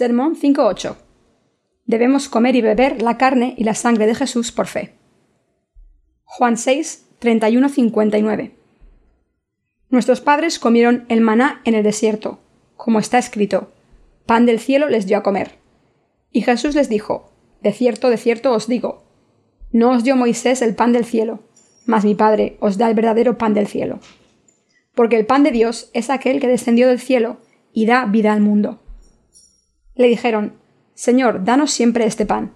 Sermón 5.8. Debemos comer y beber la carne y la sangre de Jesús por fe. Juan 6, 59 Nuestros padres comieron el maná en el desierto, como está escrito, pan del cielo les dio a comer. Y Jesús les dijo, De cierto, de cierto os digo, no os dio Moisés el pan del cielo, mas mi Padre os da el verdadero pan del cielo. Porque el pan de Dios es aquel que descendió del cielo y da vida al mundo. Le dijeron, Señor, danos siempre este pan.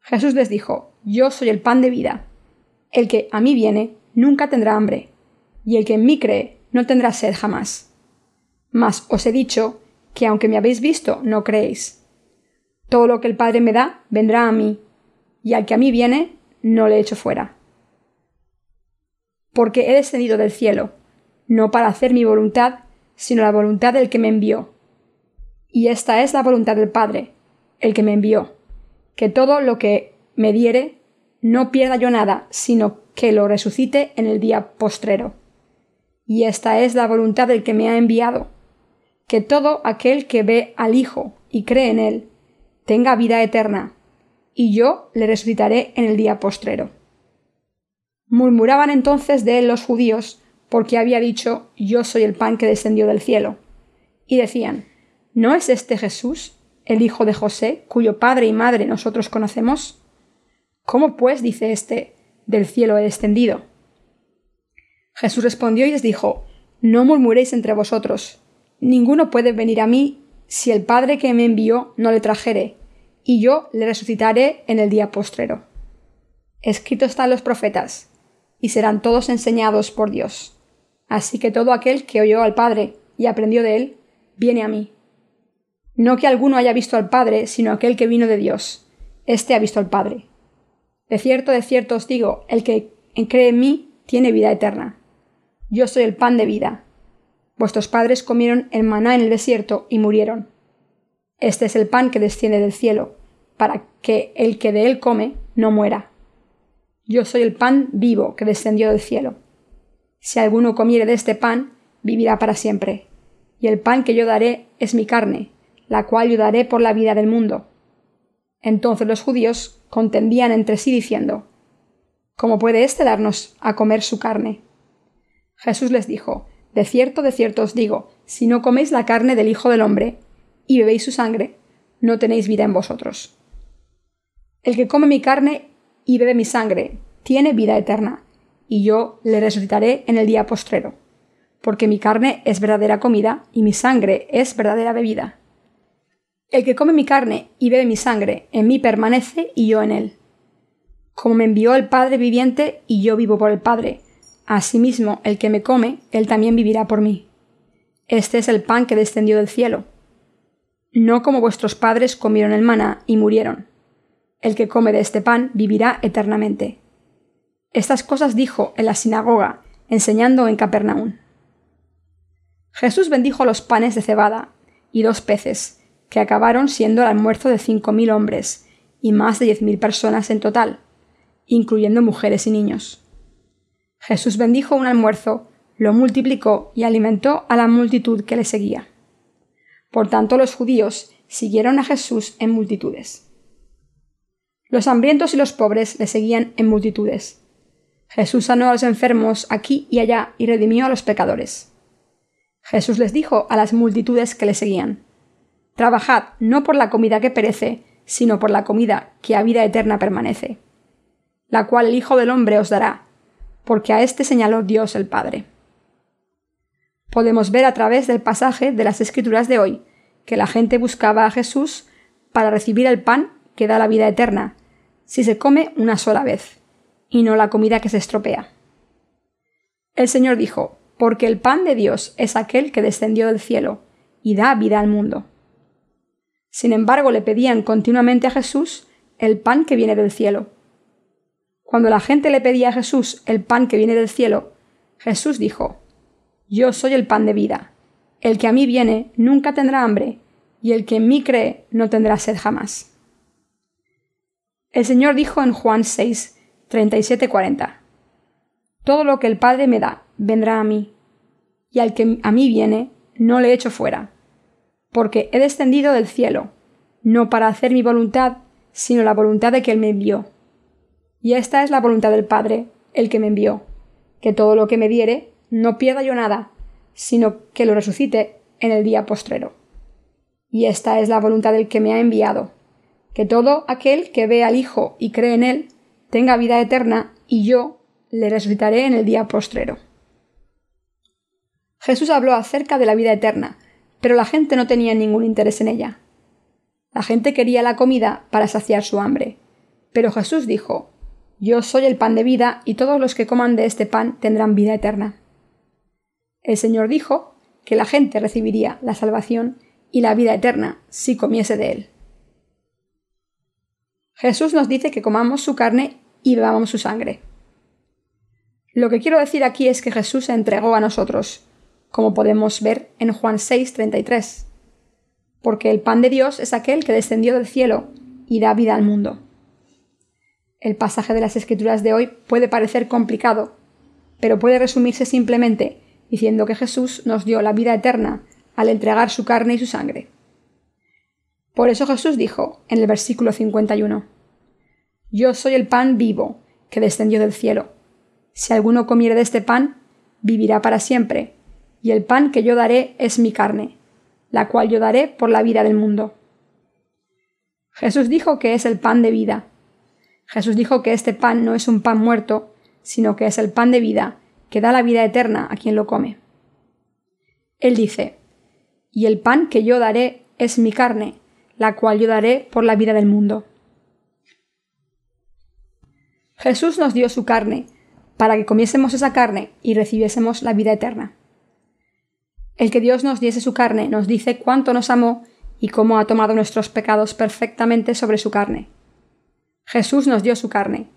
Jesús les dijo, Yo soy el pan de vida. El que a mí viene nunca tendrá hambre, y el que en mí cree no tendrá sed jamás. Mas os he dicho que aunque me habéis visto, no creéis. Todo lo que el Padre me da, vendrá a mí, y al que a mí viene, no le echo fuera. Porque he descendido del cielo, no para hacer mi voluntad, sino la voluntad del que me envió y esta es la voluntad del Padre, el que me envió, que todo lo que me diere no pierda yo nada, sino que lo resucite en el día postrero. Y esta es la voluntad del que me ha enviado, que todo aquel que ve al Hijo y cree en él, tenga vida eterna, y yo le resucitaré en el día postrero. Murmuraban entonces de él los judíos, porque había dicho Yo soy el pan que descendió del cielo. Y decían ¿No es este Jesús, el hijo de José, cuyo padre y madre nosotros conocemos? ¿Cómo pues dice éste, del cielo he descendido? Jesús respondió y les dijo, No murmuréis entre vosotros. Ninguno puede venir a mí si el Padre que me envió no le trajere, y yo le resucitaré en el día postrero. Escrito están los profetas, y serán todos enseñados por Dios. Así que todo aquel que oyó al Padre y aprendió de él, viene a mí. No que alguno haya visto al Padre, sino aquel que vino de Dios. Este ha visto al Padre. De cierto, de cierto os digo, el que cree en mí tiene vida eterna. Yo soy el pan de vida. Vuestros padres comieron el maná en el desierto y murieron. Este es el pan que desciende del cielo, para que el que de él come no muera. Yo soy el pan vivo que descendió del cielo. Si alguno comiere de este pan, vivirá para siempre. Y el pan que yo daré es mi carne, la cual ayudaré por la vida del mundo. Entonces los judíos contendían entre sí diciendo, ¿Cómo puede éste darnos a comer su carne? Jesús les dijo, De cierto, de cierto os digo, si no coméis la carne del Hijo del Hombre y bebéis su sangre, no tenéis vida en vosotros. El que come mi carne y bebe mi sangre, tiene vida eterna, y yo le resucitaré en el día postrero, porque mi carne es verdadera comida y mi sangre es verdadera bebida. El que come mi carne y bebe mi sangre, en mí permanece y yo en él. Como me envió el Padre viviente y yo vivo por el Padre, asimismo el que me come, él también vivirá por mí. Este es el pan que descendió del cielo. No como vuestros padres comieron el maná y murieron. El que come de este pan vivirá eternamente. Estas cosas dijo en la sinagoga, enseñando en Capernaum. Jesús bendijo los panes de cebada y dos peces, que acabaron siendo el almuerzo de cinco mil hombres y más de diez mil personas en total, incluyendo mujeres y niños. Jesús bendijo un almuerzo, lo multiplicó y alimentó a la multitud que le seguía. Por tanto, los judíos siguieron a Jesús en multitudes. Los hambrientos y los pobres le seguían en multitudes. Jesús sanó a los enfermos aquí y allá y redimió a los pecadores. Jesús les dijo a las multitudes que le seguían, Trabajad no por la comida que perece, sino por la comida que a vida eterna permanece, la cual el Hijo del Hombre os dará, porque a éste señaló Dios el Padre. Podemos ver a través del pasaje de las Escrituras de hoy que la gente buscaba a Jesús para recibir el pan que da la vida eterna, si se come una sola vez, y no la comida que se estropea. El Señor dijo, porque el pan de Dios es aquel que descendió del cielo y da vida al mundo. Sin embargo, le pedían continuamente a Jesús el pan que viene del cielo. Cuando la gente le pedía a Jesús el pan que viene del cielo, Jesús dijo, Yo soy el pan de vida. El que a mí viene nunca tendrá hambre, y el que en mí cree no tendrá sed jamás. El Señor dijo en Juan 6, 37-40, Todo lo que el Padre me da vendrá a mí, y al que a mí viene no le echo fuera porque he descendido del cielo, no para hacer mi voluntad, sino la voluntad de que Él me envió. Y esta es la voluntad del Padre, el que me envió, que todo lo que me diere, no pierda yo nada, sino que lo resucite en el día postrero. Y esta es la voluntad del que me ha enviado, que todo aquel que ve al Hijo y cree en Él, tenga vida eterna, y yo le resucitaré en el día postrero. Jesús habló acerca de la vida eterna, pero la gente no tenía ningún interés en ella. La gente quería la comida para saciar su hambre. Pero Jesús dijo, yo soy el pan de vida, y todos los que coman de este pan tendrán vida eterna. El Señor dijo que la gente recibiría la salvación y la vida eterna si comiese de él. Jesús nos dice que comamos su carne y bebamos su sangre. Lo que quiero decir aquí es que Jesús se entregó a nosotros, como podemos ver en Juan 6:33, porque el pan de Dios es aquel que descendió del cielo y da vida al mundo. El pasaje de las Escrituras de hoy puede parecer complicado, pero puede resumirse simplemente diciendo que Jesús nos dio la vida eterna al entregar su carne y su sangre. Por eso Jesús dijo en el versículo 51, Yo soy el pan vivo que descendió del cielo. Si alguno comiere de este pan, vivirá para siempre, y el pan que yo daré es mi carne, la cual yo daré por la vida del mundo. Jesús dijo que es el pan de vida, Jesús dijo que este pan no es un pan muerto, sino que es el pan de vida, que da la vida eterna a quien lo come. Él dice, Y el pan que yo daré es mi carne, la cual yo daré por la vida del mundo. Jesús nos dio su carne, para que comiésemos esa carne y recibiésemos la vida eterna. El que Dios nos diese su carne nos dice cuánto nos amó y cómo ha tomado nuestros pecados perfectamente sobre su carne. Jesús nos dio su carne.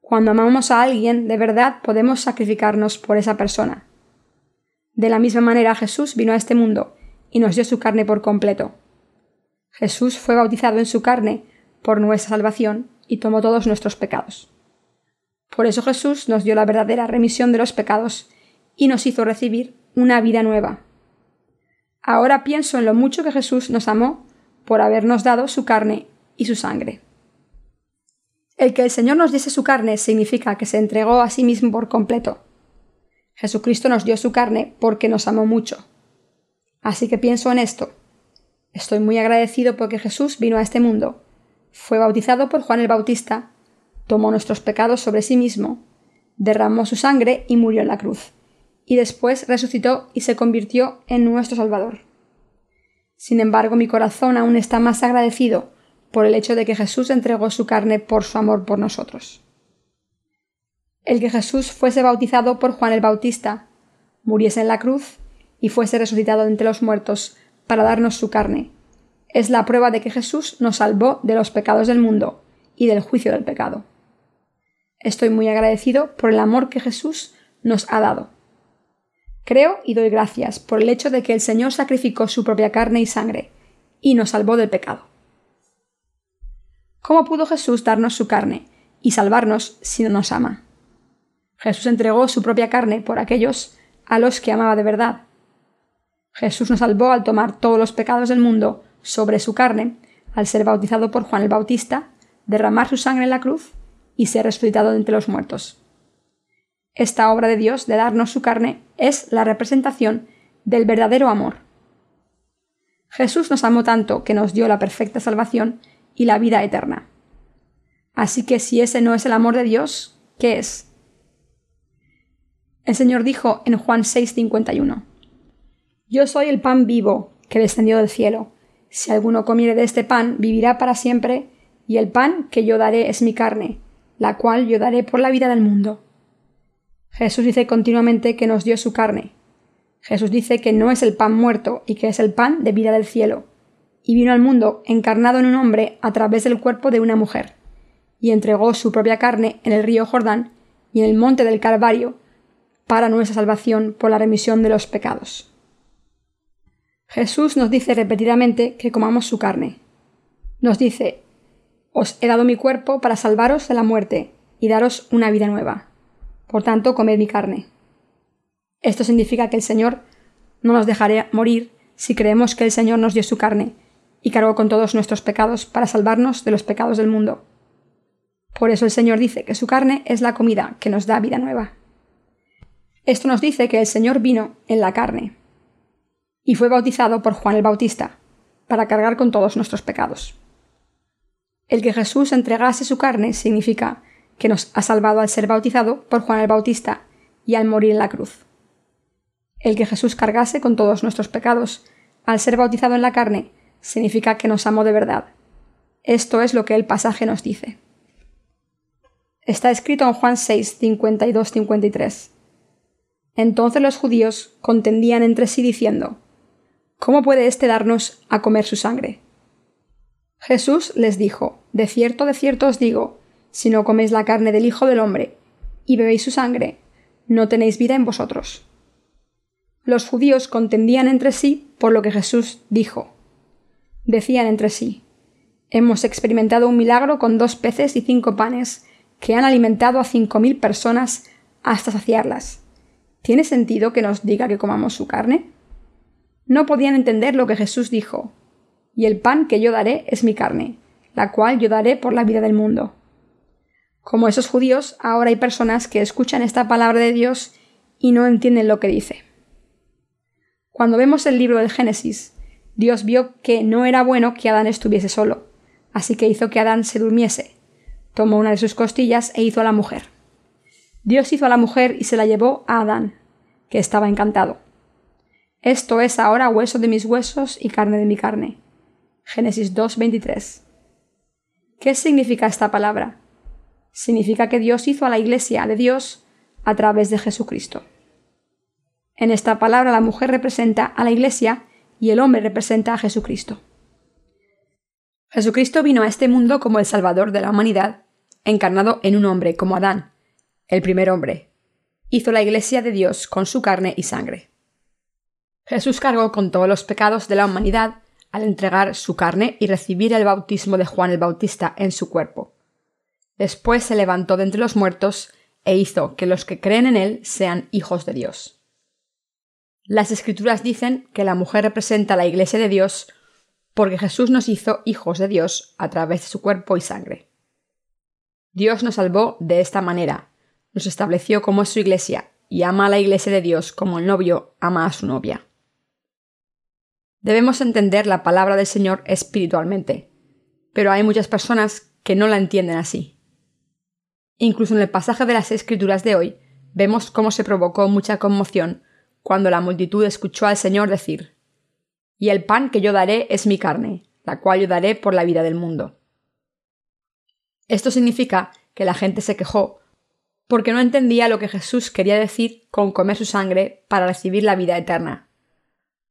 Cuando amamos a alguien, de verdad podemos sacrificarnos por esa persona. De la misma manera Jesús vino a este mundo y nos dio su carne por completo. Jesús fue bautizado en su carne por nuestra salvación y tomó todos nuestros pecados. Por eso Jesús nos dio la verdadera remisión de los pecados y nos hizo recibir una vida nueva. Ahora pienso en lo mucho que Jesús nos amó por habernos dado su carne y su sangre. El que el Señor nos diese su carne significa que se entregó a sí mismo por completo. Jesucristo nos dio su carne porque nos amó mucho. Así que pienso en esto. Estoy muy agradecido porque Jesús vino a este mundo, fue bautizado por Juan el Bautista, tomó nuestros pecados sobre sí mismo, derramó su sangre y murió en la cruz, y después resucitó y se convirtió en nuestro Salvador. Sin embargo, mi corazón aún está más agradecido por el hecho de que Jesús entregó su carne por su amor por nosotros. El que Jesús fuese bautizado por Juan el Bautista, muriese en la cruz y fuese resucitado entre los muertos para darnos su carne, es la prueba de que Jesús nos salvó de los pecados del mundo y del juicio del pecado. Estoy muy agradecido por el amor que Jesús nos ha dado. Creo y doy gracias por el hecho de que el Señor sacrificó su propia carne y sangre y nos salvó del pecado. ¿Cómo pudo Jesús darnos su carne y salvarnos si no nos ama? Jesús entregó su propia carne por aquellos a los que amaba de verdad. Jesús nos salvó al tomar todos los pecados del mundo sobre su carne, al ser bautizado por Juan el Bautista, derramar su sangre en la cruz y ser resucitado de entre los muertos. Esta obra de Dios de darnos su carne es la representación del verdadero amor. Jesús nos amó tanto que nos dio la perfecta salvación y la vida eterna. Así que si ese no es el amor de Dios, ¿qué es? El Señor dijo en Juan 6:51, Yo soy el pan vivo que descendió del cielo. Si alguno comiere de este pan, vivirá para siempre, y el pan que yo daré es mi carne, la cual yo daré por la vida del mundo. Jesús dice continuamente que nos dio su carne. Jesús dice que no es el pan muerto y que es el pan de vida del cielo y vino al mundo encarnado en un hombre a través del cuerpo de una mujer, y entregó su propia carne en el río Jordán y en el monte del Calvario para nuestra salvación por la remisión de los pecados. Jesús nos dice repetidamente que comamos su carne. Nos dice, Os he dado mi cuerpo para salvaros de la muerte y daros una vida nueva. Por tanto, comed mi carne. Esto significa que el Señor no nos dejará morir si creemos que el Señor nos dio su carne y cargó con todos nuestros pecados para salvarnos de los pecados del mundo. Por eso el Señor dice que su carne es la comida que nos da vida nueva. Esto nos dice que el Señor vino en la carne y fue bautizado por Juan el Bautista para cargar con todos nuestros pecados. El que Jesús entregase su carne significa que nos ha salvado al ser bautizado por Juan el Bautista y al morir en la cruz. El que Jesús cargase con todos nuestros pecados al ser bautizado en la carne significa que nos amó de verdad. Esto es lo que el pasaje nos dice. Está escrito en Juan 6, 52-53. Entonces los judíos contendían entre sí diciendo, ¿Cómo puede éste darnos a comer su sangre? Jesús les dijo, De cierto, de cierto os digo, si no coméis la carne del Hijo del Hombre y bebéis su sangre, no tenéis vida en vosotros. Los judíos contendían entre sí por lo que Jesús dijo. Decían entre sí, Hemos experimentado un milagro con dos peces y cinco panes, que han alimentado a cinco mil personas hasta saciarlas. ¿Tiene sentido que nos diga que comamos su carne? No podían entender lo que Jesús dijo. Y el pan que yo daré es mi carne, la cual yo daré por la vida del mundo. Como esos judíos, ahora hay personas que escuchan esta palabra de Dios y no entienden lo que dice. Cuando vemos el libro del Génesis, Dios vio que no era bueno que Adán estuviese solo, así que hizo que Adán se durmiese. Tomó una de sus costillas e hizo a la mujer. Dios hizo a la mujer y se la llevó a Adán, que estaba encantado. Esto es ahora hueso de mis huesos y carne de mi carne. Génesis 2.23. ¿Qué significa esta palabra? Significa que Dios hizo a la Iglesia de Dios a través de Jesucristo. En esta palabra la mujer representa a la Iglesia y el hombre representa a Jesucristo. Jesucristo vino a este mundo como el Salvador de la humanidad, encarnado en un hombre como Adán, el primer hombre. Hizo la Iglesia de Dios con su carne y sangre. Jesús cargó con todos los pecados de la humanidad al entregar su carne y recibir el bautismo de Juan el Bautista en su cuerpo. Después se levantó de entre los muertos e hizo que los que creen en él sean hijos de Dios. Las escrituras dicen que la mujer representa a la Iglesia de Dios porque Jesús nos hizo hijos de Dios a través de su cuerpo y sangre. Dios nos salvó de esta manera, nos estableció como su Iglesia y ama a la Iglesia de Dios como el novio ama a su novia. Debemos entender la palabra del Señor espiritualmente, pero hay muchas personas que no la entienden así. Incluso en el pasaje de las Escrituras de hoy vemos cómo se provocó mucha conmoción cuando la multitud escuchó al Señor decir, Y el pan que yo daré es mi carne, la cual yo daré por la vida del mundo. Esto significa que la gente se quejó porque no entendía lo que Jesús quería decir con comer su sangre para recibir la vida eterna.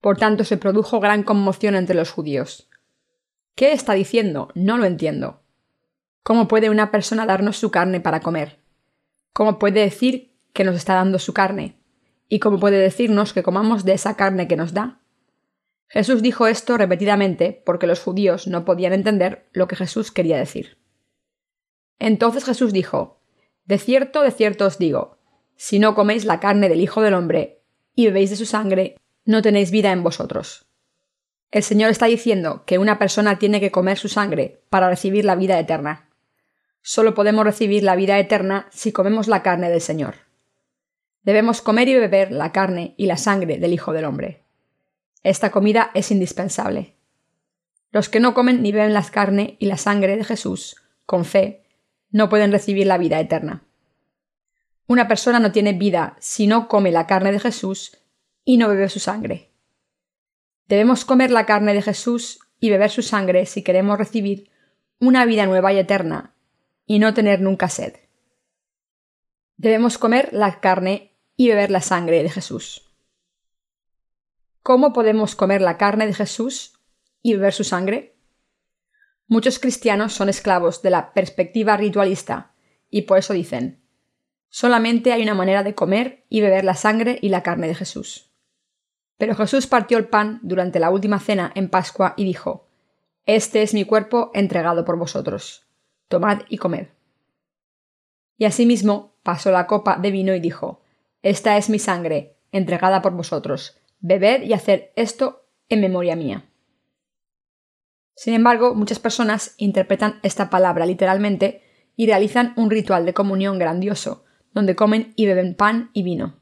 Por tanto, se produjo gran conmoción entre los judíos. ¿Qué está diciendo? No lo entiendo. ¿Cómo puede una persona darnos su carne para comer? ¿Cómo puede decir que nos está dando su carne? ¿Y cómo puede decirnos que comamos de esa carne que nos da? Jesús dijo esto repetidamente porque los judíos no podían entender lo que Jesús quería decir. Entonces Jesús dijo, De cierto, de cierto os digo, si no coméis la carne del Hijo del Hombre y bebéis de su sangre, no tenéis vida en vosotros. El Señor está diciendo que una persona tiene que comer su sangre para recibir la vida eterna. Solo podemos recibir la vida eterna si comemos la carne del Señor. Debemos comer y beber la carne y la sangre del Hijo del Hombre. Esta comida es indispensable. Los que no comen ni beben la carne y la sangre de Jesús, con fe, no pueden recibir la vida eterna. Una persona no tiene vida si no come la carne de Jesús y no bebe su sangre. Debemos comer la carne de Jesús y beber su sangre si queremos recibir una vida nueva y eterna y no tener nunca sed. Debemos comer la carne y beber la sangre de Jesús. ¿Cómo podemos comer la carne de Jesús y beber su sangre? Muchos cristianos son esclavos de la perspectiva ritualista y por eso dicen, solamente hay una manera de comer y beber la sangre y la carne de Jesús. Pero Jesús partió el pan durante la última cena en Pascua y dijo, Este es mi cuerpo entregado por vosotros. Tomad y comed. Y asimismo pasó la copa de vino y dijo, Esta es mi sangre, entregada por vosotros. Bebed y haced esto en memoria mía. Sin embargo, muchas personas interpretan esta palabra literalmente y realizan un ritual de comunión grandioso, donde comen y beben pan y vino.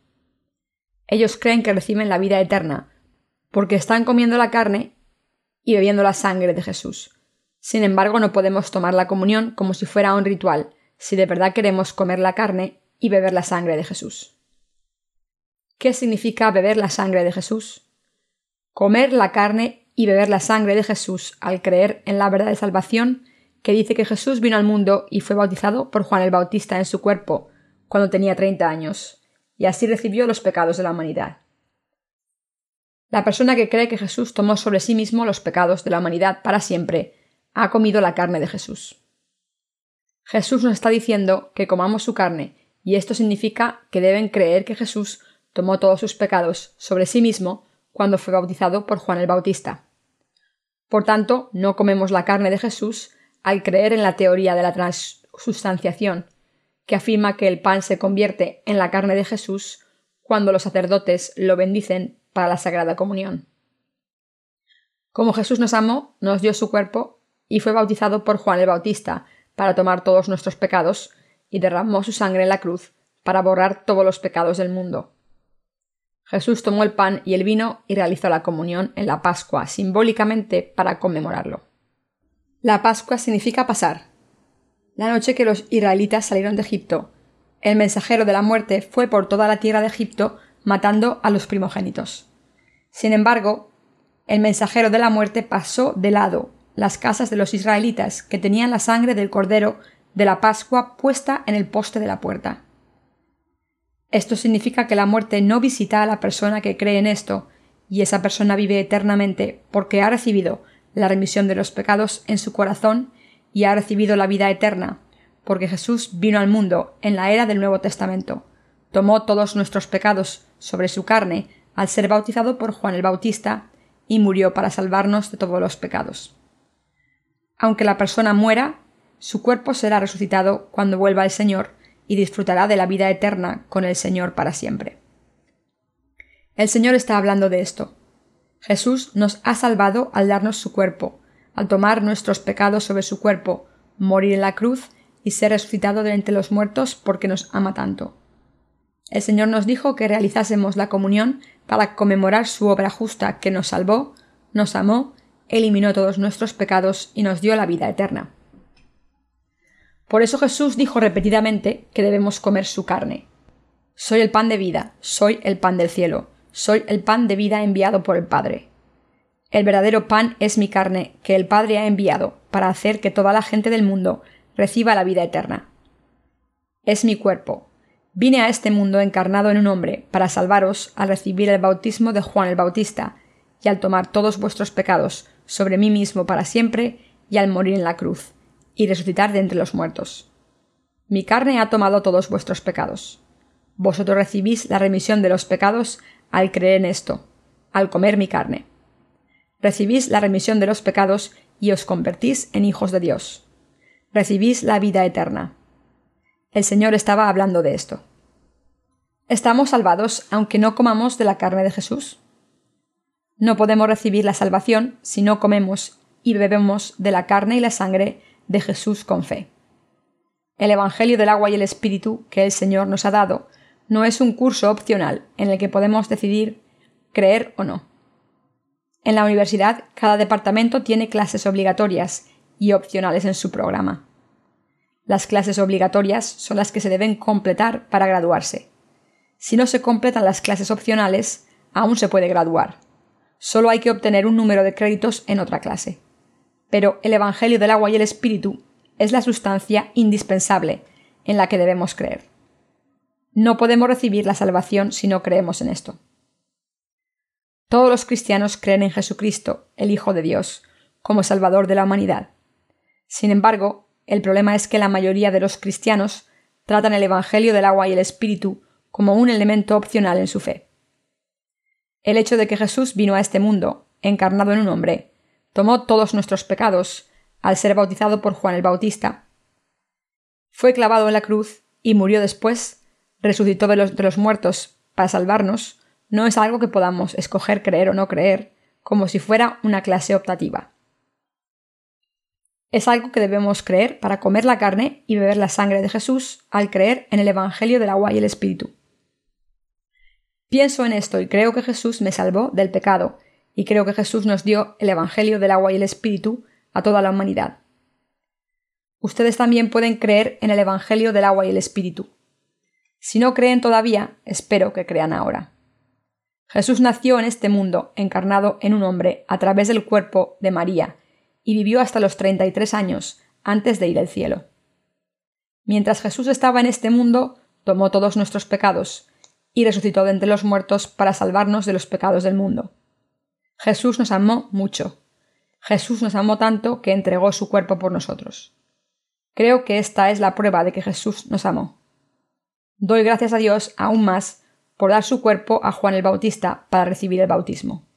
Ellos creen que reciben la vida eterna, porque están comiendo la carne y bebiendo la sangre de Jesús. Sin embargo, no podemos tomar la comunión como si fuera un ritual, si de verdad queremos comer la carne y beber la sangre de Jesús. ¿Qué significa beber la sangre de Jesús? Comer la carne y beber la sangre de Jesús al creer en la verdad de salvación que dice que Jesús vino al mundo y fue bautizado por Juan el Bautista en su cuerpo cuando tenía 30 años, y así recibió los pecados de la humanidad. La persona que cree que Jesús tomó sobre sí mismo los pecados de la humanidad para siempre ha comido la carne de Jesús. Jesús nos está diciendo que comamos su carne, y esto significa que deben creer que Jesús tomó todos sus pecados sobre sí mismo cuando fue bautizado por Juan el Bautista. Por tanto, no comemos la carne de Jesús al creer en la teoría de la transustanciación, que afirma que el pan se convierte en la carne de Jesús cuando los sacerdotes lo bendicen para la Sagrada Comunión. Como Jesús nos amó, nos dio su cuerpo y fue bautizado por Juan el Bautista para tomar todos nuestros pecados y derramó su sangre en la cruz para borrar todos los pecados del mundo. Jesús tomó el pan y el vino y realizó la comunión en la Pascua simbólicamente para conmemorarlo. La Pascua significa pasar. La noche que los israelitas salieron de Egipto, el mensajero de la muerte fue por toda la tierra de Egipto matando a los primogénitos. Sin embargo, el mensajero de la muerte pasó de lado las casas de los israelitas que tenían la sangre del cordero de la Pascua puesta en el poste de la puerta. Esto significa que la muerte no visita a la persona que cree en esto, y esa persona vive eternamente porque ha recibido la remisión de los pecados en su corazón y ha recibido la vida eterna, porque Jesús vino al mundo en la era del Nuevo Testamento, tomó todos nuestros pecados sobre su carne al ser bautizado por Juan el Bautista y murió para salvarnos de todos los pecados. Aunque la persona muera, su cuerpo será resucitado cuando vuelva el Señor y disfrutará de la vida eterna con el Señor para siempre. El Señor está hablando de esto. Jesús nos ha salvado al darnos su cuerpo, al tomar nuestros pecados sobre su cuerpo, morir en la cruz y ser resucitado de entre los muertos porque nos ama tanto. El Señor nos dijo que realizásemos la comunión para conmemorar su obra justa que nos salvó, nos amó, eliminó todos nuestros pecados y nos dio la vida eterna. Por eso Jesús dijo repetidamente que debemos comer su carne. Soy el pan de vida, soy el pan del cielo, soy el pan de vida enviado por el Padre. El verdadero pan es mi carne, que el Padre ha enviado, para hacer que toda la gente del mundo reciba la vida eterna. Es mi cuerpo, Vine a este mundo encarnado en un hombre para salvaros al recibir el bautismo de Juan el Bautista y al tomar todos vuestros pecados sobre mí mismo para siempre y al morir en la cruz y resucitar de entre los muertos. Mi carne ha tomado todos vuestros pecados. Vosotros recibís la remisión de los pecados al creer en esto, al comer mi carne. Recibís la remisión de los pecados y os convertís en hijos de Dios. Recibís la vida eterna. El Señor estaba hablando de esto. ¿Estamos salvados aunque no comamos de la carne de Jesús? No podemos recibir la salvación si no comemos y bebemos de la carne y la sangre de Jesús con fe. El Evangelio del agua y el Espíritu que el Señor nos ha dado no es un curso opcional en el que podemos decidir creer o no. En la universidad, cada departamento tiene clases obligatorias y opcionales en su programa. Las clases obligatorias son las que se deben completar para graduarse. Si no se completan las clases opcionales, aún se puede graduar. Solo hay que obtener un número de créditos en otra clase. Pero el Evangelio del agua y el Espíritu es la sustancia indispensable en la que debemos creer. No podemos recibir la salvación si no creemos en esto. Todos los cristianos creen en Jesucristo, el Hijo de Dios, como Salvador de la humanidad. Sin embargo, el problema es que la mayoría de los cristianos tratan el Evangelio del agua y el Espíritu como un elemento opcional en su fe. El hecho de que Jesús vino a este mundo, encarnado en un hombre, tomó todos nuestros pecados al ser bautizado por Juan el Bautista, fue clavado en la cruz y murió después, resucitó de los, de los muertos para salvarnos, no es algo que podamos escoger creer o no creer, como si fuera una clase optativa. Es algo que debemos creer para comer la carne y beber la sangre de Jesús al creer en el Evangelio del agua y el Espíritu. Pienso en esto y creo que Jesús me salvó del pecado, y creo que Jesús nos dio el Evangelio del agua y el Espíritu a toda la humanidad. Ustedes también pueden creer en el Evangelio del agua y el Espíritu. Si no creen todavía, espero que crean ahora. Jesús nació en este mundo, encarnado en un hombre, a través del cuerpo de María, y vivió hasta los 33 años, antes de ir al cielo. Mientras Jesús estaba en este mundo, tomó todos nuestros pecados, y resucitó de entre los muertos para salvarnos de los pecados del mundo. Jesús nos amó mucho. Jesús nos amó tanto que entregó su cuerpo por nosotros. Creo que esta es la prueba de que Jesús nos amó. Doy gracias a Dios aún más por dar su cuerpo a Juan el Bautista para recibir el bautismo.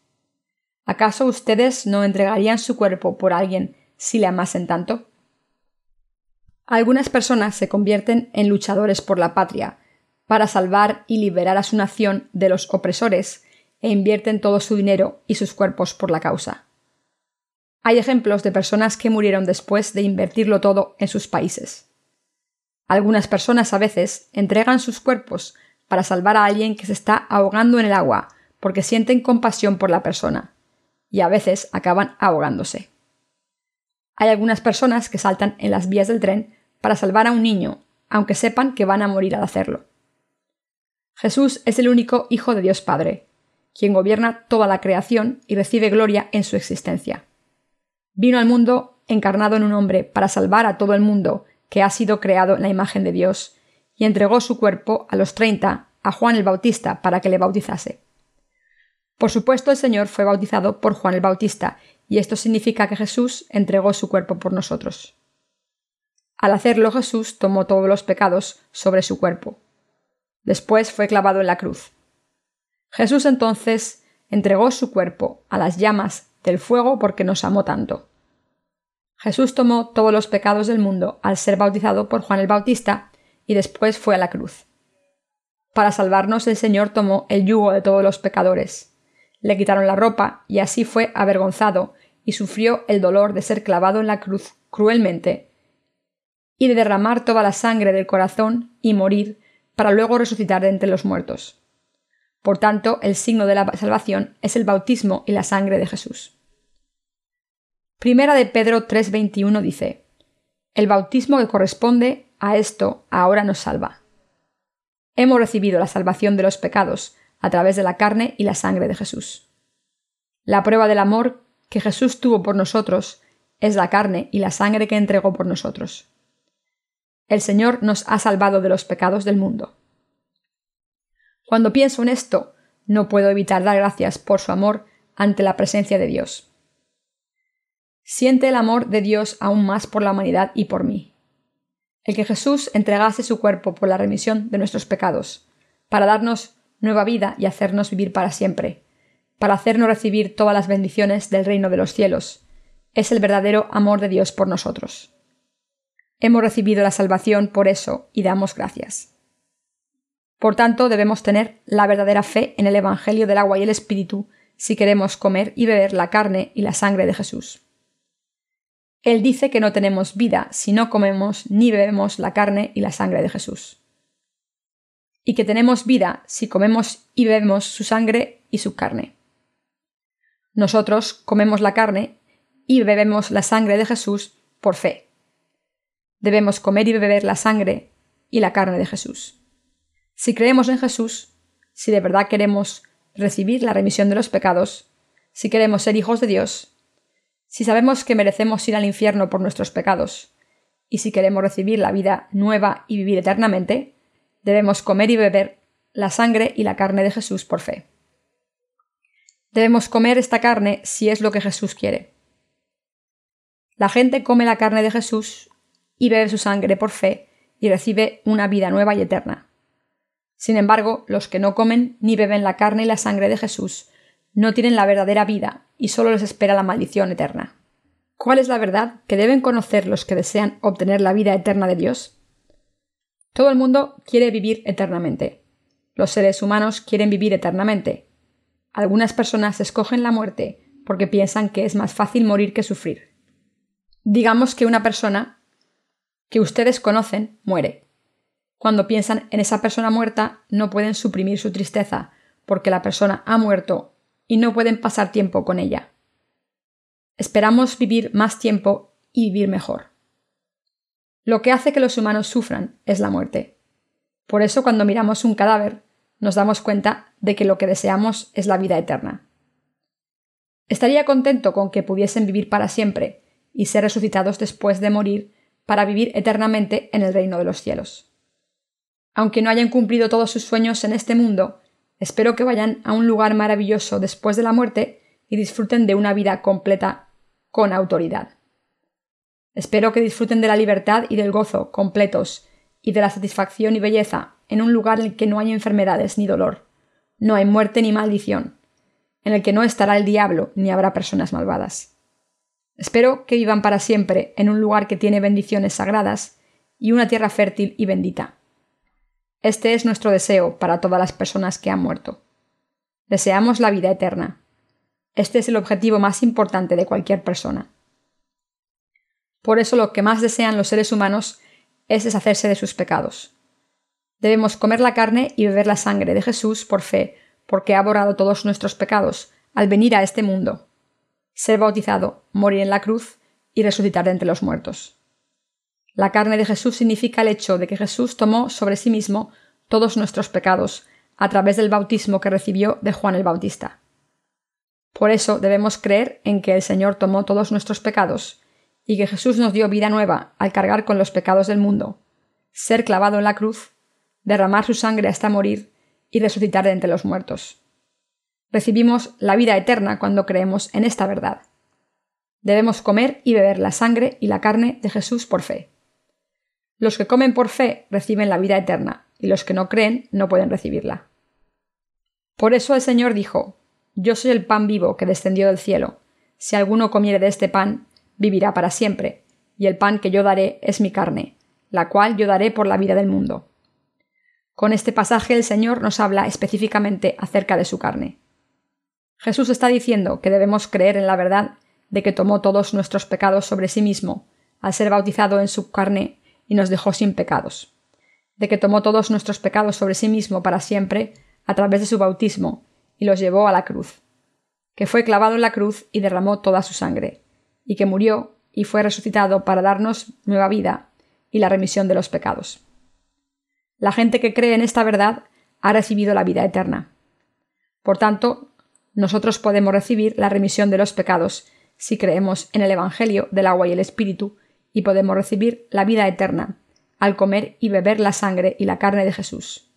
¿Acaso ustedes no entregarían su cuerpo por alguien si le amasen tanto? Algunas personas se convierten en luchadores por la patria, para salvar y liberar a su nación de los opresores, e invierten todo su dinero y sus cuerpos por la causa. Hay ejemplos de personas que murieron después de invertirlo todo en sus países. Algunas personas a veces entregan sus cuerpos para salvar a alguien que se está ahogando en el agua porque sienten compasión por la persona, y a veces acaban ahogándose. Hay algunas personas que saltan en las vías del tren para salvar a un niño, aunque sepan que van a morir al hacerlo. Jesús es el único Hijo de Dios Padre, quien gobierna toda la creación y recibe gloria en su existencia. Vino al mundo encarnado en un hombre para salvar a todo el mundo que ha sido creado en la imagen de Dios, y entregó su cuerpo a los treinta a Juan el Bautista para que le bautizase. Por supuesto, el Señor fue bautizado por Juan el Bautista, y esto significa que Jesús entregó su cuerpo por nosotros. Al hacerlo, Jesús tomó todos los pecados sobre su cuerpo. Después fue clavado en la cruz. Jesús entonces entregó su cuerpo a las llamas del fuego porque nos amó tanto. Jesús tomó todos los pecados del mundo al ser bautizado por Juan el Bautista y después fue a la cruz. Para salvarnos el Señor tomó el yugo de todos los pecadores. Le quitaron la ropa y así fue avergonzado y sufrió el dolor de ser clavado en la cruz cruelmente y de derramar toda la sangre del corazón y morir para luego resucitar de entre los muertos. Por tanto, el signo de la salvación es el bautismo y la sangre de Jesús. Primera de Pedro 3:21 dice, El bautismo que corresponde a esto ahora nos salva. Hemos recibido la salvación de los pecados a través de la carne y la sangre de Jesús. La prueba del amor que Jesús tuvo por nosotros es la carne y la sangre que entregó por nosotros. El Señor nos ha salvado de los pecados del mundo. Cuando pienso en esto, no puedo evitar dar gracias por su amor ante la presencia de Dios siente el amor de Dios aún más por la humanidad y por mí. El que Jesús entregase su cuerpo por la remisión de nuestros pecados, para darnos nueva vida y hacernos vivir para siempre, para hacernos recibir todas las bendiciones del reino de los cielos, es el verdadero amor de Dios por nosotros. Hemos recibido la salvación por eso y damos gracias. Por tanto, debemos tener la verdadera fe en el Evangelio del agua y el Espíritu si queremos comer y beber la carne y la sangre de Jesús. Él dice que no tenemos vida si no comemos ni bebemos la carne y la sangre de Jesús. Y que tenemos vida si comemos y bebemos su sangre y su carne. Nosotros comemos la carne y bebemos la sangre de Jesús por fe. Debemos comer y beber la sangre y la carne de Jesús. Si creemos en Jesús, si de verdad queremos recibir la remisión de los pecados, si queremos ser hijos de Dios, si sabemos que merecemos ir al infierno por nuestros pecados, y si queremos recibir la vida nueva y vivir eternamente, debemos comer y beber la sangre y la carne de Jesús por fe. Debemos comer esta carne si es lo que Jesús quiere. La gente come la carne de Jesús y bebe su sangre por fe y recibe una vida nueva y eterna. Sin embargo, los que no comen ni beben la carne y la sangre de Jesús no tienen la verdadera vida y solo les espera la maldición eterna. ¿Cuál es la verdad que deben conocer los que desean obtener la vida eterna de Dios? Todo el mundo quiere vivir eternamente. Los seres humanos quieren vivir eternamente. Algunas personas escogen la muerte porque piensan que es más fácil morir que sufrir. Digamos que una persona que ustedes conocen muere. Cuando piensan en esa persona muerta, no pueden suprimir su tristeza, porque la persona ha muerto y no pueden pasar tiempo con ella. Esperamos vivir más tiempo y vivir mejor. Lo que hace que los humanos sufran es la muerte. Por eso cuando miramos un cadáver, nos damos cuenta de que lo que deseamos es la vida eterna. Estaría contento con que pudiesen vivir para siempre y ser resucitados después de morir para vivir eternamente en el reino de los cielos. Aunque no hayan cumplido todos sus sueños en este mundo, espero que vayan a un lugar maravilloso después de la muerte y disfruten de una vida completa con autoridad. Espero que disfruten de la libertad y del gozo completos y de la satisfacción y belleza en un lugar en el que no hay enfermedades ni dolor, no hay muerte ni maldición, en el que no estará el diablo ni habrá personas malvadas. Espero que vivan para siempre en un lugar que tiene bendiciones sagradas y una tierra fértil y bendita. Este es nuestro deseo para todas las personas que han muerto. Deseamos la vida eterna. Este es el objetivo más importante de cualquier persona. Por eso lo que más desean los seres humanos es deshacerse de sus pecados. Debemos comer la carne y beber la sangre de Jesús por fe, porque ha borrado todos nuestros pecados al venir a este mundo, ser bautizado, morir en la cruz y resucitar de entre los muertos. La carne de Jesús significa el hecho de que Jesús tomó sobre sí mismo todos nuestros pecados a través del bautismo que recibió de Juan el Bautista. Por eso debemos creer en que el Señor tomó todos nuestros pecados y que Jesús nos dio vida nueva al cargar con los pecados del mundo, ser clavado en la cruz, derramar su sangre hasta morir y resucitar de entre los muertos. Recibimos la vida eterna cuando creemos en esta verdad. Debemos comer y beber la sangre y la carne de Jesús por fe. Los que comen por fe reciben la vida eterna, y los que no creen no pueden recibirla. Por eso el Señor dijo, Yo soy el pan vivo que descendió del cielo. Si alguno comiere de este pan, vivirá para siempre, y el pan que yo daré es mi carne, la cual yo daré por la vida del mundo. Con este pasaje el Señor nos habla específicamente acerca de su carne. Jesús está diciendo que debemos creer en la verdad de que tomó todos nuestros pecados sobre sí mismo, al ser bautizado en su carne y nos dejó sin pecados, de que tomó todos nuestros pecados sobre sí mismo para siempre a través de su bautismo y los llevó a la cruz, que fue clavado en la cruz y derramó toda su sangre, y que murió y fue resucitado para darnos nueva vida y la remisión de los pecados. La gente que cree en esta verdad ha recibido la vida eterna. Por tanto, nosotros podemos recibir la remisión de los pecados si creemos en el Evangelio del agua y el Espíritu, y podemos recibir la vida eterna al comer y beber la sangre y la carne de Jesús.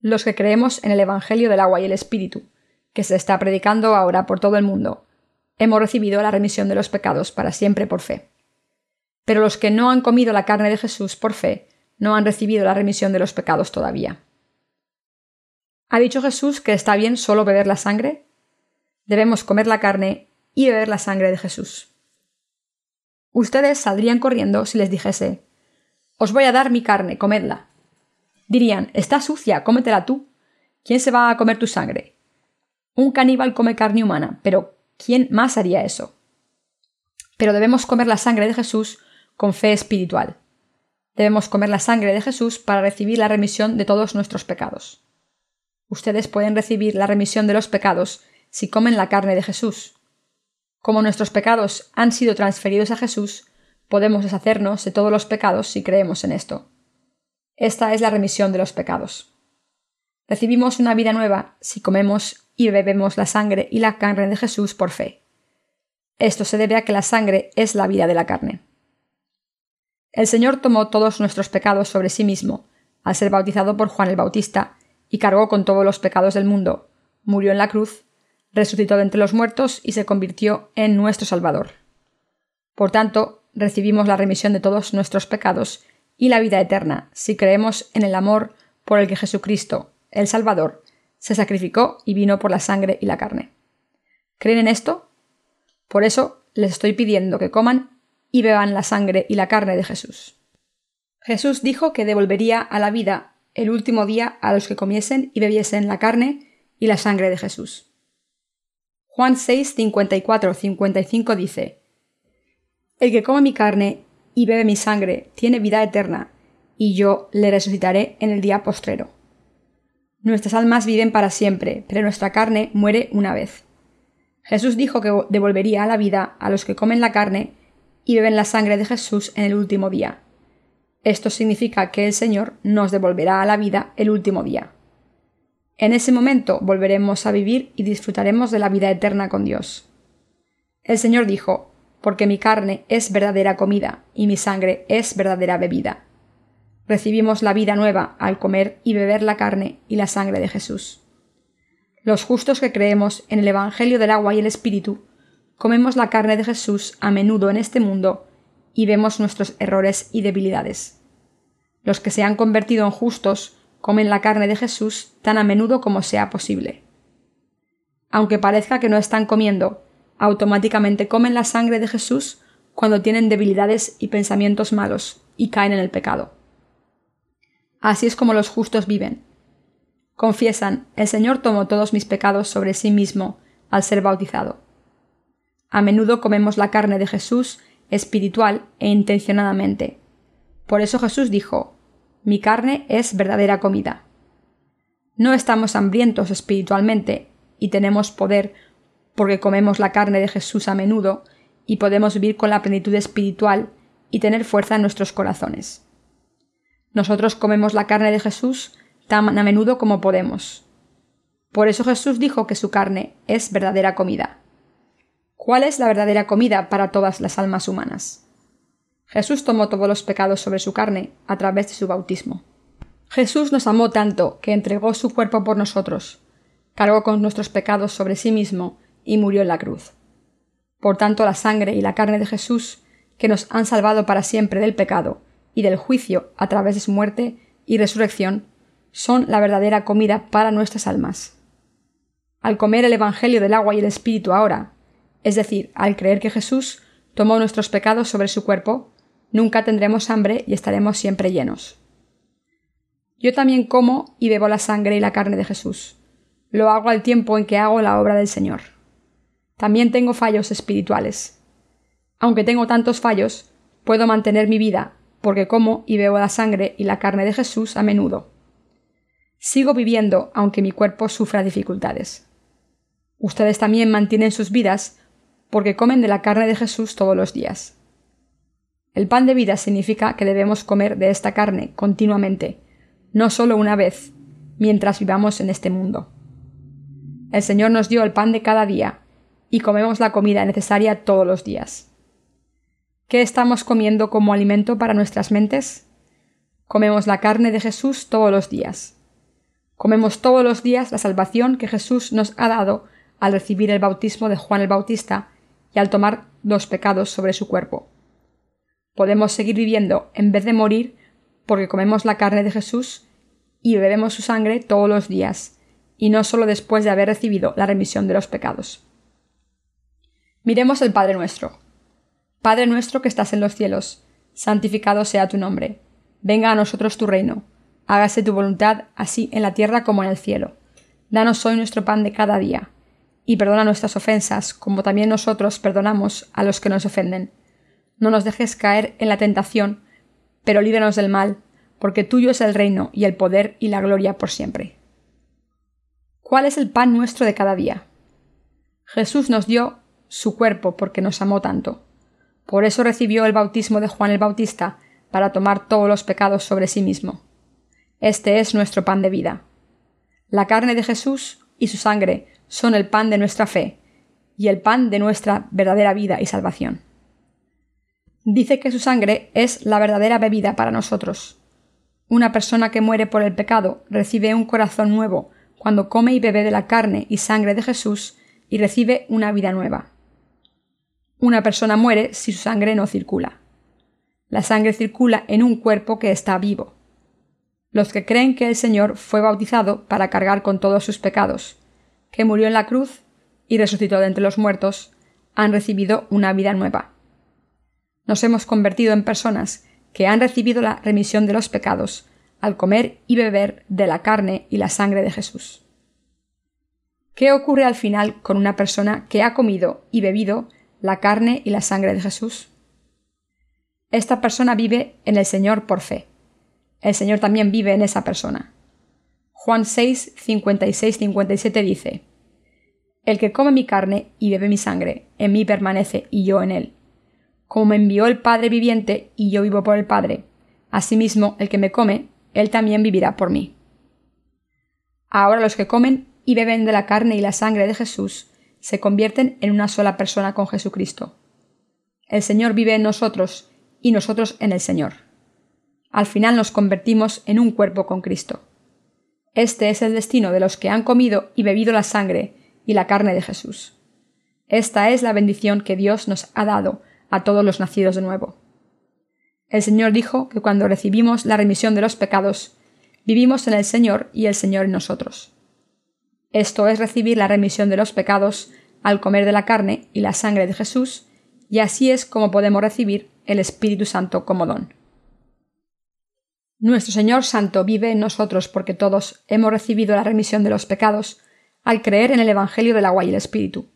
Los que creemos en el Evangelio del agua y el Espíritu, que se está predicando ahora por todo el mundo, hemos recibido la remisión de los pecados para siempre por fe. Pero los que no han comido la carne de Jesús por fe no han recibido la remisión de los pecados todavía. ¿Ha dicho Jesús que está bien solo beber la sangre? Debemos comer la carne y beber la sangre de Jesús. Ustedes saldrían corriendo si les dijese Os voy a dar mi carne, comedla. Dirían Está sucia, cómetela tú. ¿Quién se va a comer tu sangre? Un caníbal come carne humana, pero ¿Quién más haría eso? Pero debemos comer la sangre de Jesús con fe espiritual. Debemos comer la sangre de Jesús para recibir la remisión de todos nuestros pecados. Ustedes pueden recibir la remisión de los pecados si comen la carne de Jesús. Como nuestros pecados han sido transferidos a Jesús, podemos deshacernos de todos los pecados si creemos en esto. Esta es la remisión de los pecados. Recibimos una vida nueva si comemos y bebemos la sangre y la carne de Jesús por fe. Esto se debe a que la sangre es la vida de la carne. El Señor tomó todos nuestros pecados sobre sí mismo, al ser bautizado por Juan el Bautista, y cargó con todos los pecados del mundo, murió en la cruz, resucitó de entre los muertos y se convirtió en nuestro Salvador. Por tanto, recibimos la remisión de todos nuestros pecados y la vida eterna si creemos en el amor por el que Jesucristo, el Salvador, se sacrificó y vino por la sangre y la carne. ¿Creen en esto? Por eso les estoy pidiendo que coman y beban la sangre y la carne de Jesús. Jesús dijo que devolvería a la vida el último día a los que comiesen y bebiesen la carne y la sangre de Jesús. Juan 6, 54, 55 dice, El que come mi carne y bebe mi sangre tiene vida eterna, y yo le resucitaré en el día postrero. Nuestras almas viven para siempre, pero nuestra carne muere una vez. Jesús dijo que devolvería la vida a los que comen la carne y beben la sangre de Jesús en el último día. Esto significa que el Señor nos devolverá a la vida el último día. En ese momento volveremos a vivir y disfrutaremos de la vida eterna con Dios. El Señor dijo, porque mi carne es verdadera comida y mi sangre es verdadera bebida. Recibimos la vida nueva al comer y beber la carne y la sangre de Jesús. Los justos que creemos en el Evangelio del agua y el Espíritu, comemos la carne de Jesús a menudo en este mundo y vemos nuestros errores y debilidades. Los que se han convertido en justos comen la carne de Jesús tan a menudo como sea posible. Aunque parezca que no están comiendo, automáticamente comen la sangre de Jesús cuando tienen debilidades y pensamientos malos y caen en el pecado. Así es como los justos viven. Confiesan, el Señor tomó todos mis pecados sobre sí mismo al ser bautizado. A menudo comemos la carne de Jesús espiritual e intencionadamente. Por eso Jesús dijo, mi carne es verdadera comida. No estamos hambrientos espiritualmente y tenemos poder porque comemos la carne de Jesús a menudo y podemos vivir con la plenitud espiritual y tener fuerza en nuestros corazones. Nosotros comemos la carne de Jesús tan a menudo como podemos. Por eso Jesús dijo que su carne es verdadera comida. ¿Cuál es la verdadera comida para todas las almas humanas? Jesús tomó todos los pecados sobre su carne a través de su bautismo. Jesús nos amó tanto que entregó su cuerpo por nosotros, cargó con nuestros pecados sobre sí mismo y murió en la cruz. Por tanto, la sangre y la carne de Jesús, que nos han salvado para siempre del pecado y del juicio a través de su muerte y resurrección, son la verdadera comida para nuestras almas. Al comer el Evangelio del agua y el Espíritu ahora, es decir, al creer que Jesús tomó nuestros pecados sobre su cuerpo, nunca tendremos hambre y estaremos siempre llenos. Yo también como y bebo la sangre y la carne de Jesús. Lo hago al tiempo en que hago la obra del Señor. También tengo fallos espirituales. Aunque tengo tantos fallos, puedo mantener mi vida, porque como y bebo la sangre y la carne de Jesús a menudo. Sigo viviendo aunque mi cuerpo sufra dificultades. Ustedes también mantienen sus vidas porque comen de la carne de Jesús todos los días. El pan de vida significa que debemos comer de esta carne continuamente, no solo una vez, mientras vivamos en este mundo. El Señor nos dio el pan de cada día, y comemos la comida necesaria todos los días. ¿Qué estamos comiendo como alimento para nuestras mentes? Comemos la carne de Jesús todos los días. Comemos todos los días la salvación que Jesús nos ha dado al recibir el bautismo de Juan el Bautista y al tomar los pecados sobre su cuerpo. Podemos seguir viviendo en vez de morir porque comemos la carne de Jesús y bebemos su sangre todos los días, y no solo después de haber recibido la remisión de los pecados. Miremos el Padre nuestro. Padre nuestro que estás en los cielos, santificado sea tu nombre. Venga a nosotros tu reino. Hágase tu voluntad así en la tierra como en el cielo. Danos hoy nuestro pan de cada día. Y perdona nuestras ofensas, como también nosotros perdonamos a los que nos ofenden no nos dejes caer en la tentación, pero líbranos del mal, porque tuyo es el reino y el poder y la gloria por siempre. ¿Cuál es el pan nuestro de cada día? Jesús nos dio su cuerpo porque nos amó tanto. Por eso recibió el bautismo de Juan el Bautista, para tomar todos los pecados sobre sí mismo. Este es nuestro pan de vida. La carne de Jesús y su sangre son el pan de nuestra fe y el pan de nuestra verdadera vida y salvación. Dice que su sangre es la verdadera bebida para nosotros. Una persona que muere por el pecado recibe un corazón nuevo cuando come y bebe de la carne y sangre de Jesús y recibe una vida nueva. Una persona muere si su sangre no circula. La sangre circula en un cuerpo que está vivo. Los que creen que el Señor fue bautizado para cargar con todos sus pecados, que murió en la cruz y resucitó de entre los muertos, han recibido una vida nueva nos hemos convertido en personas que han recibido la remisión de los pecados al comer y beber de la carne y la sangre de Jesús. ¿Qué ocurre al final con una persona que ha comido y bebido la carne y la sangre de Jesús? Esta persona vive en el Señor por fe. El Señor también vive en esa persona. Juan 6, 56, 57 dice, El que come mi carne y bebe mi sangre, en mí permanece y yo en él. Como me envió el Padre viviente y yo vivo por el Padre, asimismo el que me come, él también vivirá por mí. Ahora los que comen y beben de la carne y la sangre de Jesús se convierten en una sola persona con Jesucristo. El Señor vive en nosotros y nosotros en el Señor. Al final nos convertimos en un cuerpo con Cristo. Este es el destino de los que han comido y bebido la sangre y la carne de Jesús. Esta es la bendición que Dios nos ha dado a todos los nacidos de nuevo. El Señor dijo que cuando recibimos la remisión de los pecados, vivimos en el Señor y el Señor en nosotros. Esto es recibir la remisión de los pecados al comer de la carne y la sangre de Jesús, y así es como podemos recibir el Espíritu Santo como don. Nuestro Señor Santo vive en nosotros porque todos hemos recibido la remisión de los pecados al creer en el Evangelio del agua y el Espíritu.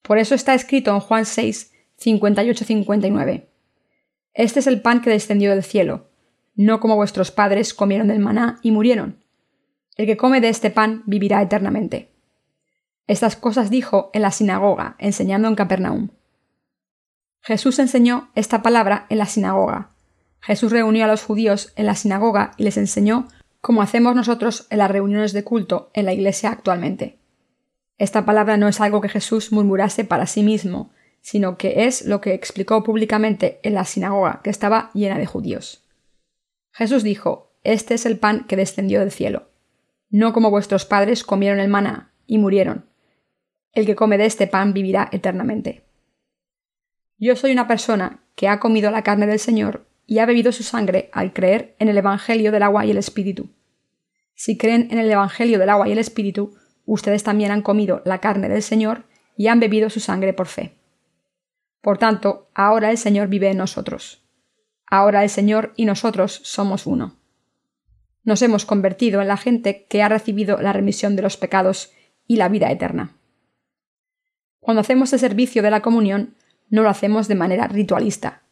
Por eso está escrito en Juan 6, 58-59. Este es el pan que descendió del cielo, no como vuestros padres comieron del maná y murieron. El que come de este pan vivirá eternamente. Estas cosas dijo en la sinagoga, enseñando en Capernaum. Jesús enseñó esta palabra en la sinagoga. Jesús reunió a los judíos en la sinagoga y les enseñó como hacemos nosotros en las reuniones de culto en la iglesia actualmente. Esta palabra no es algo que Jesús murmurase para sí mismo, sino que es lo que explicó públicamente en la sinagoga, que estaba llena de judíos. Jesús dijo, Este es el pan que descendió del cielo no como vuestros padres comieron el maná y murieron. El que come de este pan vivirá eternamente. Yo soy una persona que ha comido la carne del Señor y ha bebido su sangre al creer en el Evangelio del agua y el Espíritu. Si creen en el Evangelio del agua y el Espíritu, ustedes también han comido la carne del Señor y han bebido su sangre por fe. Por tanto, ahora el Señor vive en nosotros. Ahora el Señor y nosotros somos uno nos hemos convertido en la gente que ha recibido la remisión de los pecados y la vida eterna. Cuando hacemos el servicio de la comunión, no lo hacemos de manera ritualista.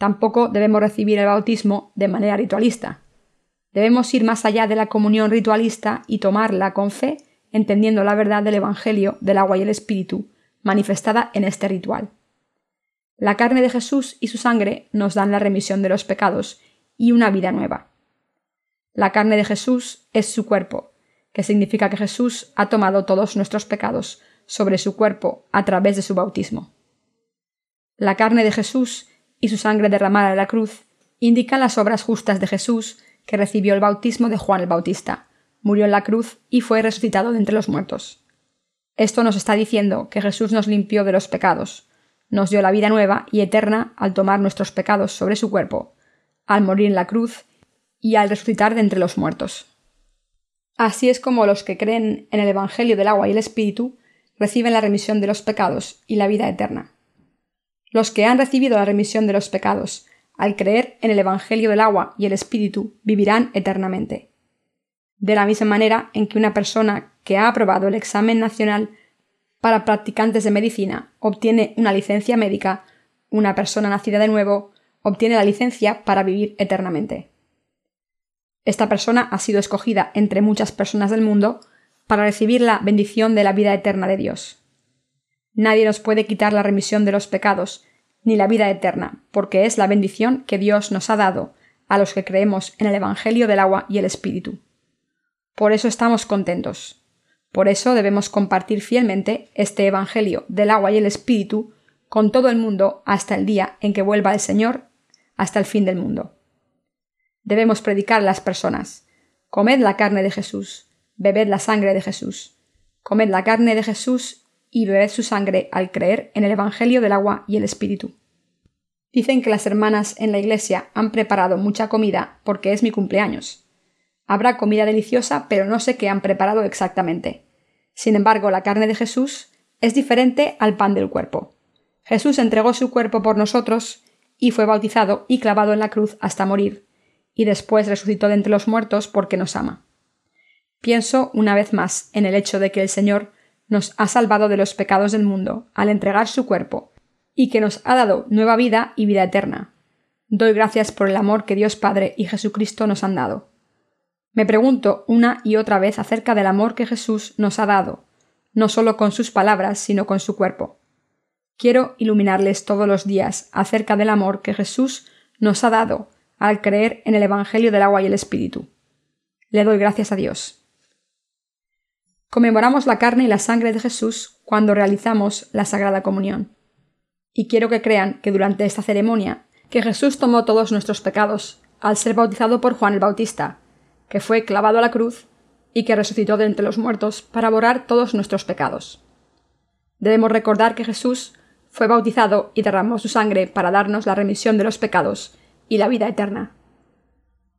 Tampoco debemos recibir el bautismo de manera ritualista. Debemos ir más allá de la comunión ritualista y tomarla con fe, entendiendo la verdad del Evangelio del agua y el Espíritu, manifestada en este ritual. La carne de Jesús y su sangre nos dan la remisión de los pecados y una vida nueva. La carne de Jesús es su cuerpo, que significa que Jesús ha tomado todos nuestros pecados sobre su cuerpo a través de su bautismo. La carne de Jesús y su sangre derramada en la cruz indican las obras justas de Jesús que recibió el bautismo de Juan el Bautista, murió en la cruz y fue resucitado de entre los muertos. Esto nos está diciendo que Jesús nos limpió de los pecados, nos dio la vida nueva y eterna al tomar nuestros pecados sobre su cuerpo, al morir en la cruz y al resucitar de entre los muertos. Así es como los que creen en el Evangelio del agua y el Espíritu reciben la remisión de los pecados y la vida eterna. Los que han recibido la remisión de los pecados al creer en el Evangelio del agua y el Espíritu vivirán eternamente. De la misma manera en que una persona que ha aprobado el examen nacional para practicantes de medicina obtiene una licencia médica, una persona nacida de nuevo obtiene la licencia para vivir eternamente. Esta persona ha sido escogida entre muchas personas del mundo para recibir la bendición de la vida eterna de Dios. Nadie nos puede quitar la remisión de los pecados, ni la vida eterna, porque es la bendición que Dios nos ha dado a los que creemos en el Evangelio del agua y el Espíritu. Por eso estamos contentos. Por eso debemos compartir fielmente este Evangelio del agua y el Espíritu con todo el mundo hasta el día en que vuelva el Señor, hasta el fin del mundo debemos predicar a las personas. Comed la carne de Jesús, bebed la sangre de Jesús. Comed la carne de Jesús y bebed su sangre al creer en el Evangelio del agua y el Espíritu. Dicen que las hermanas en la iglesia han preparado mucha comida porque es mi cumpleaños. Habrá comida deliciosa, pero no sé qué han preparado exactamente. Sin embargo, la carne de Jesús es diferente al pan del cuerpo. Jesús entregó su cuerpo por nosotros y fue bautizado y clavado en la cruz hasta morir, y después resucitó de entre los muertos porque nos ama. Pienso una vez más en el hecho de que el Señor nos ha salvado de los pecados del mundo al entregar su cuerpo, y que nos ha dado nueva vida y vida eterna. Doy gracias por el amor que Dios Padre y Jesucristo nos han dado. Me pregunto una y otra vez acerca del amor que Jesús nos ha dado, no solo con sus palabras, sino con su cuerpo. Quiero iluminarles todos los días acerca del amor que Jesús nos ha dado al creer en el Evangelio del agua y el Espíritu. Le doy gracias a Dios. Conmemoramos la carne y la sangre de Jesús cuando realizamos la Sagrada Comunión. Y quiero que crean que durante esta ceremonia que Jesús tomó todos nuestros pecados al ser bautizado por Juan el Bautista, que fue clavado a la cruz y que resucitó de entre los muertos para borrar todos nuestros pecados. Debemos recordar que Jesús fue bautizado y derramó su sangre para darnos la remisión de los pecados y la vida eterna.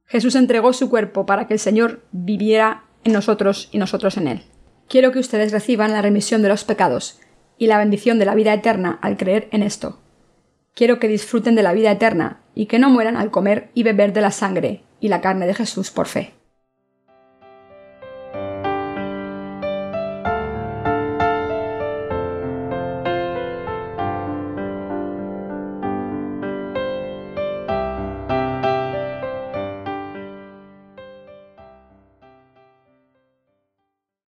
Jesús entregó su cuerpo para que el Señor viviera en nosotros y nosotros en Él. Quiero que ustedes reciban la remisión de los pecados y la bendición de la vida eterna al creer en esto. Quiero que disfruten de la vida eterna y que no mueran al comer y beber de la sangre y la carne de Jesús por fe.